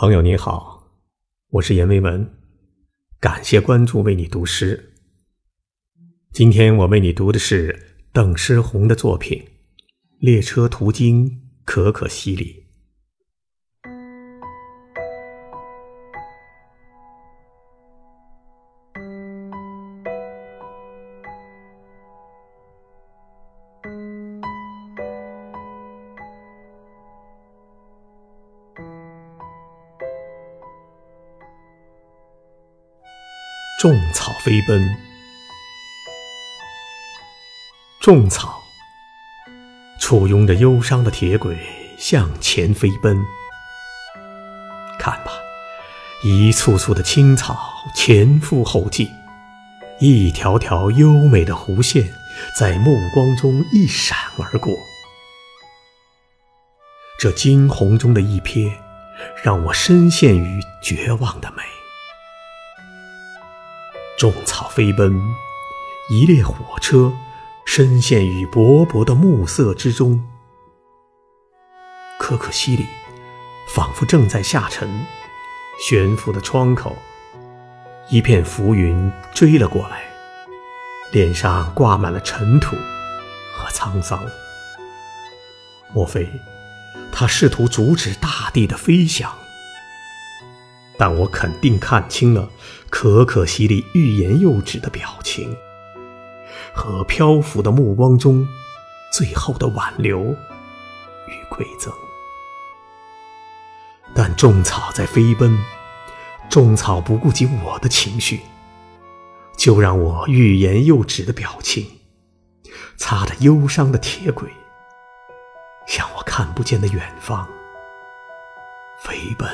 朋友你好，我是严维文，感谢关注，为你读诗。今天我为你读的是邓诗红的作品《列车途经可可西里》。种草飞奔，种草，簇拥着忧伤的铁轨向前飞奔。看吧，一簇簇的青草前赴后继，一条条优美的弧线在目光中一闪而过。这惊鸿中的一瞥，让我深陷于绝望的美。种草飞奔，一列火车深陷于薄薄的暮色之中。可可西里仿佛正在下沉，悬浮的窗口，一片浮云追了过来，脸上挂满了尘土和沧桑。莫非他试图阻止大地的飞翔？但我肯定看清了可可西里欲言又止的表情，和漂浮的目光中最后的挽留与馈赠。但种草在飞奔，种草不顾及我的情绪，就让我欲言又止的表情，擦着忧伤的铁轨，向我看不见的远方飞奔。